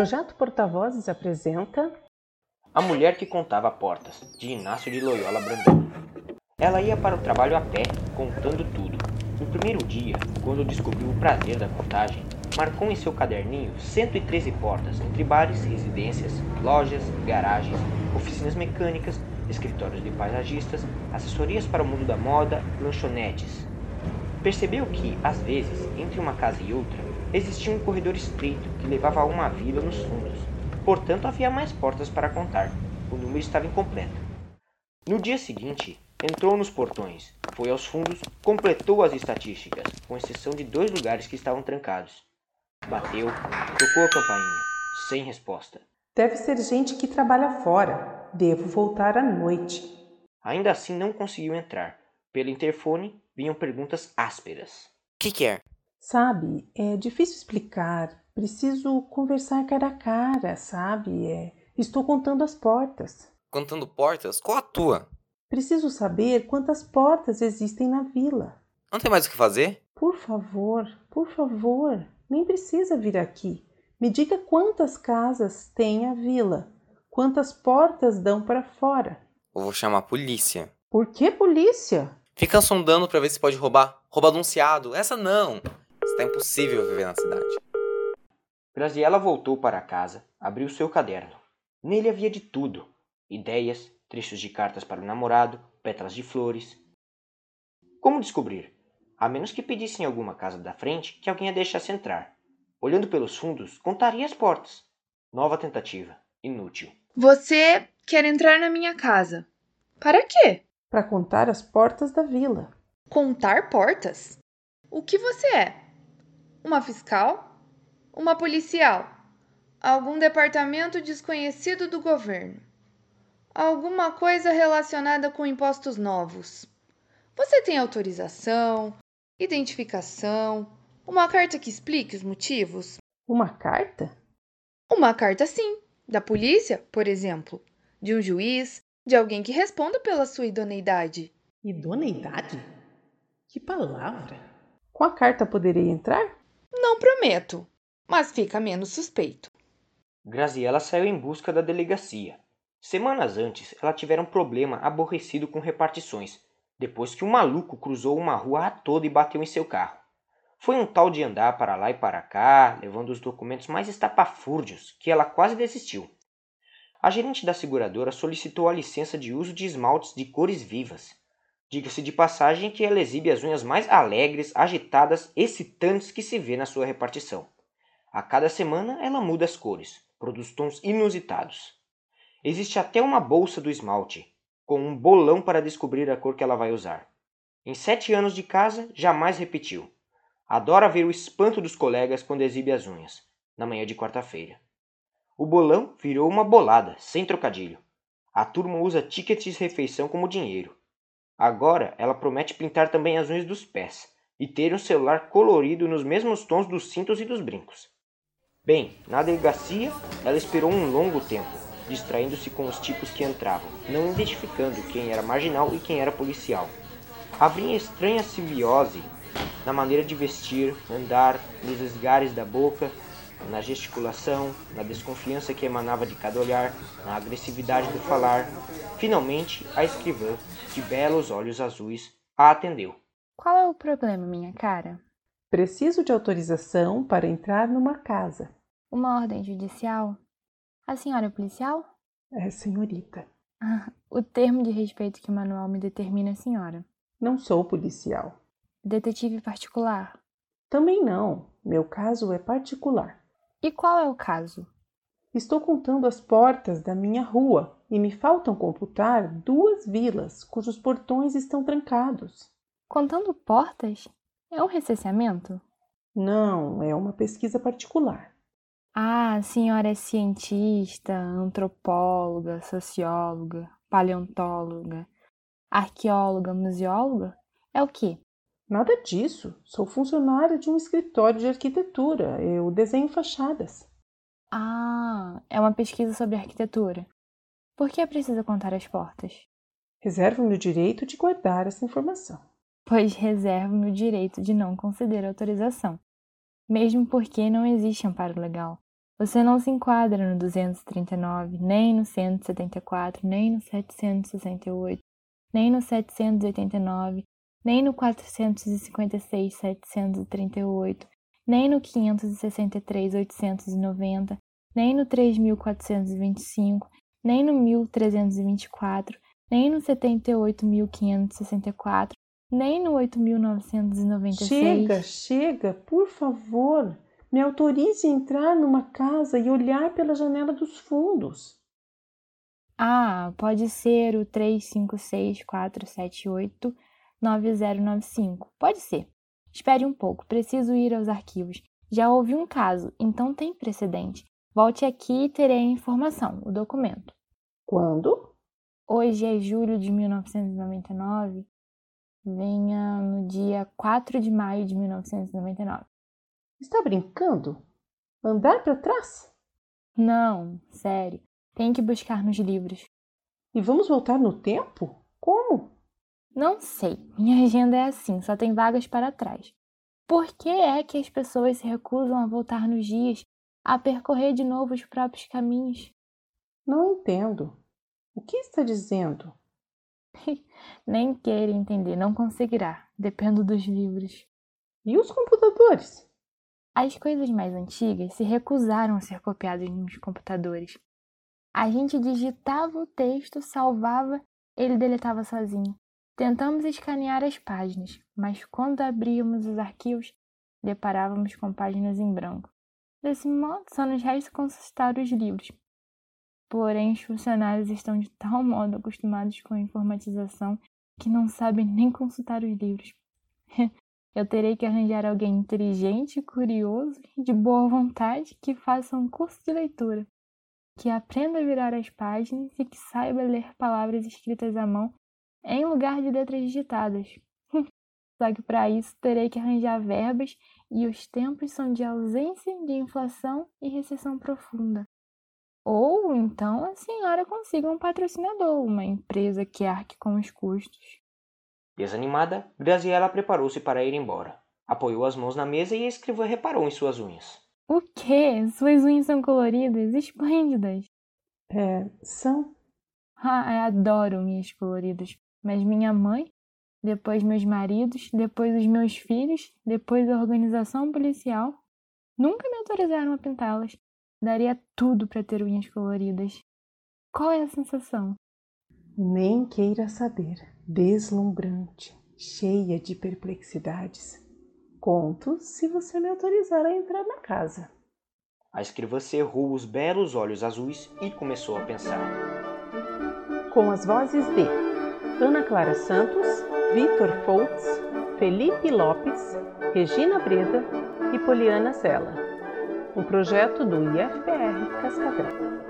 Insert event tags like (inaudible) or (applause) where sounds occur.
Projeto Porta-Vozes apresenta A Mulher que Contava Portas, de Inácio de Loyola Brandão. Ela ia para o trabalho a pé, contando tudo. No primeiro dia, quando descobriu o prazer da contagem, marcou em seu caderninho 113 portas entre bares, residências, lojas, garagens, oficinas mecânicas, escritórios de paisagistas, assessorias para o mundo da moda, lanchonetes. Percebeu que, às vezes, entre uma casa e outra, existia um corredor estreito que levava a uma vila nos fundos. Portanto, havia mais portas para contar. O número estava incompleto. No dia seguinte, entrou nos portões, foi aos fundos, completou as estatísticas, com exceção de dois lugares que estavam trancados. Bateu, tocou a campainha, sem resposta. Deve ser gente que trabalha fora. Devo voltar à noite. Ainda assim não conseguiu entrar. Pelo interfone vinham perguntas ásperas. Que que é? Sabe, é difícil explicar. Preciso conversar cara a cara, sabe? É, estou contando as portas. Contando portas? Qual a tua? Preciso saber quantas portas existem na vila. Não tem mais o que fazer? Por favor, por favor, nem precisa vir aqui. Me diga quantas casas tem a vila. Quantas portas dão para fora? Eu vou chamar a polícia. Por que polícia? Fica sondando pra ver se pode roubar. Rouba anunciado. Essa não. Está impossível viver na cidade. Graziela voltou para casa, abriu seu caderno. Nele havia de tudo: ideias, trechos de cartas para o namorado, pétalas de flores. Como descobrir? A menos que pedisse em alguma casa da frente que alguém a deixasse entrar. Olhando pelos fundos, contaria as portas. Nova tentativa. Inútil. Você quer entrar na minha casa. Para quê? Para contar as portas da vila. Contar portas? O que você é? Uma fiscal? Uma policial? Algum departamento desconhecido do governo? Alguma coisa relacionada com impostos novos? Você tem autorização, identificação, uma carta que explique os motivos? Uma carta? Uma carta, sim. Da polícia, por exemplo. De um juiz, de alguém que responda pela sua idoneidade. Idoneidade? Que palavra! Com a carta poderei entrar? Prometo, mas fica menos suspeito. Graziela saiu em busca da delegacia. Semanas antes, ela tivera um problema aborrecido com repartições, depois que um maluco cruzou uma rua a toda e bateu em seu carro. Foi um tal de andar para lá e para cá, levando os documentos mais estapafúrdios, que ela quase desistiu. A gerente da seguradora solicitou a licença de uso de esmaltes de cores vivas. Diga-se de passagem que ela exibe as unhas mais alegres, agitadas, excitantes que se vê na sua repartição. A cada semana ela muda as cores, produz tons inusitados. Existe até uma bolsa do esmalte, com um bolão para descobrir a cor que ela vai usar. Em sete anos de casa, jamais repetiu. Adora ver o espanto dos colegas quando exibe as unhas, na manhã de quarta-feira. O bolão virou uma bolada, sem trocadilho. A turma usa tickets de refeição como dinheiro. Agora ela promete pintar também as unhas dos pés e ter um celular colorido nos mesmos tons dos cintos e dos brincos. Bem, na delegacia, ela esperou um longo tempo, distraindo-se com os tipos que entravam, não identificando quem era marginal e quem era policial. Havia estranha simbiose na maneira de vestir, andar, nos esgares da boca, na gesticulação, na desconfiança que emanava de cada olhar, na agressividade do falar. Finalmente, a escrivã, de belos olhos azuis, a atendeu. Qual é o problema, minha cara? Preciso de autorização para entrar numa casa. Uma ordem judicial? A senhora é policial? É, senhorita. O termo de respeito que o manual me determina é senhora. Não sou policial. Detetive particular? Também não. Meu caso é particular. E qual é o caso? Estou contando as portas da minha rua e me faltam computar duas vilas cujos portões estão trancados. Contando portas? É um recenseamento? Não, é uma pesquisa particular. Ah, a senhora é cientista, antropóloga, socióloga, paleontóloga, arqueóloga, museóloga? É o quê? Nada disso. Sou funcionária de um escritório de arquitetura. Eu desenho fachadas. Ah, é uma pesquisa sobre arquitetura. Por que é preciso contar as portas? Reservo-me o direito de guardar essa informação. Pois reservo-me o direito de não conceder autorização, mesmo porque não existe amparo legal. Você não se enquadra no 239, nem no 174, nem no 768, nem no 789, nem no 456, 738, nem no 563, 890, nem no 3425, nem no 1324, nem no 78.564, nem no 8.996. Chega, chega, por favor. Me autorize a entrar numa casa e olhar pela janela dos fundos. Ah, pode ser o 356-478-9095. Pode ser. Espere um pouco, preciso ir aos arquivos. Já houve um caso, então tem precedente. Volte aqui e terei a informação, o documento. Quando? Hoje é julho de 1999. Venha no dia 4 de maio de 1999. Está brincando? Andar para trás? Não, sério. Tem que buscar nos livros. E vamos voltar no tempo? Como? Não sei. Minha agenda é assim, só tem vagas para trás. Por que é que as pessoas se recusam a voltar nos dias, a percorrer de novo os próprios caminhos? Não entendo. O que está dizendo? (laughs) Nem queira entender, não conseguirá. Dependo dos livros. E os computadores? As coisas mais antigas se recusaram a ser copiadas nos computadores. A gente digitava o texto, salvava, ele deletava sozinho. Tentamos escanear as páginas, mas quando abríamos os arquivos, deparávamos com páginas em branco. Desse modo, só nos resta consultar os livros. Porém, os funcionários estão de tal modo acostumados com a informatização que não sabem nem consultar os livros. (laughs) Eu terei que arranjar alguém inteligente, curioso e de boa vontade que faça um curso de leitura, que aprenda a virar as páginas e que saiba ler palavras escritas à mão em lugar de letras digitadas. (laughs) Só que para isso terei que arranjar verbas e os tempos são de ausência, de inflação e recessão profunda. Ou então a senhora consiga um patrocinador, uma empresa que arque com os custos. Desanimada, Graziella preparou-se para ir embora. Apoiou as mãos na mesa e a escrivã reparou em suas unhas. O quê? Suas unhas são coloridas? Esplêndidas. É, são. Ah, eu adoro unhas coloridas. Mas minha mãe, depois meus maridos, depois os meus filhos, depois a organização policial, nunca me autorizaram a pintá-las. Daria tudo para ter unhas coloridas. Qual é a sensação? Nem queira saber. Deslumbrante, cheia de perplexidades. Conto se você me autorizar a entrar na casa. A escrivã cerrou os belos olhos azuis e começou a pensar. Com as vozes de Ana Clara Santos, Vitor Foltz, Felipe Lopes, Regina Breda e Poliana Sela. Um projeto do IFPR Cascavel.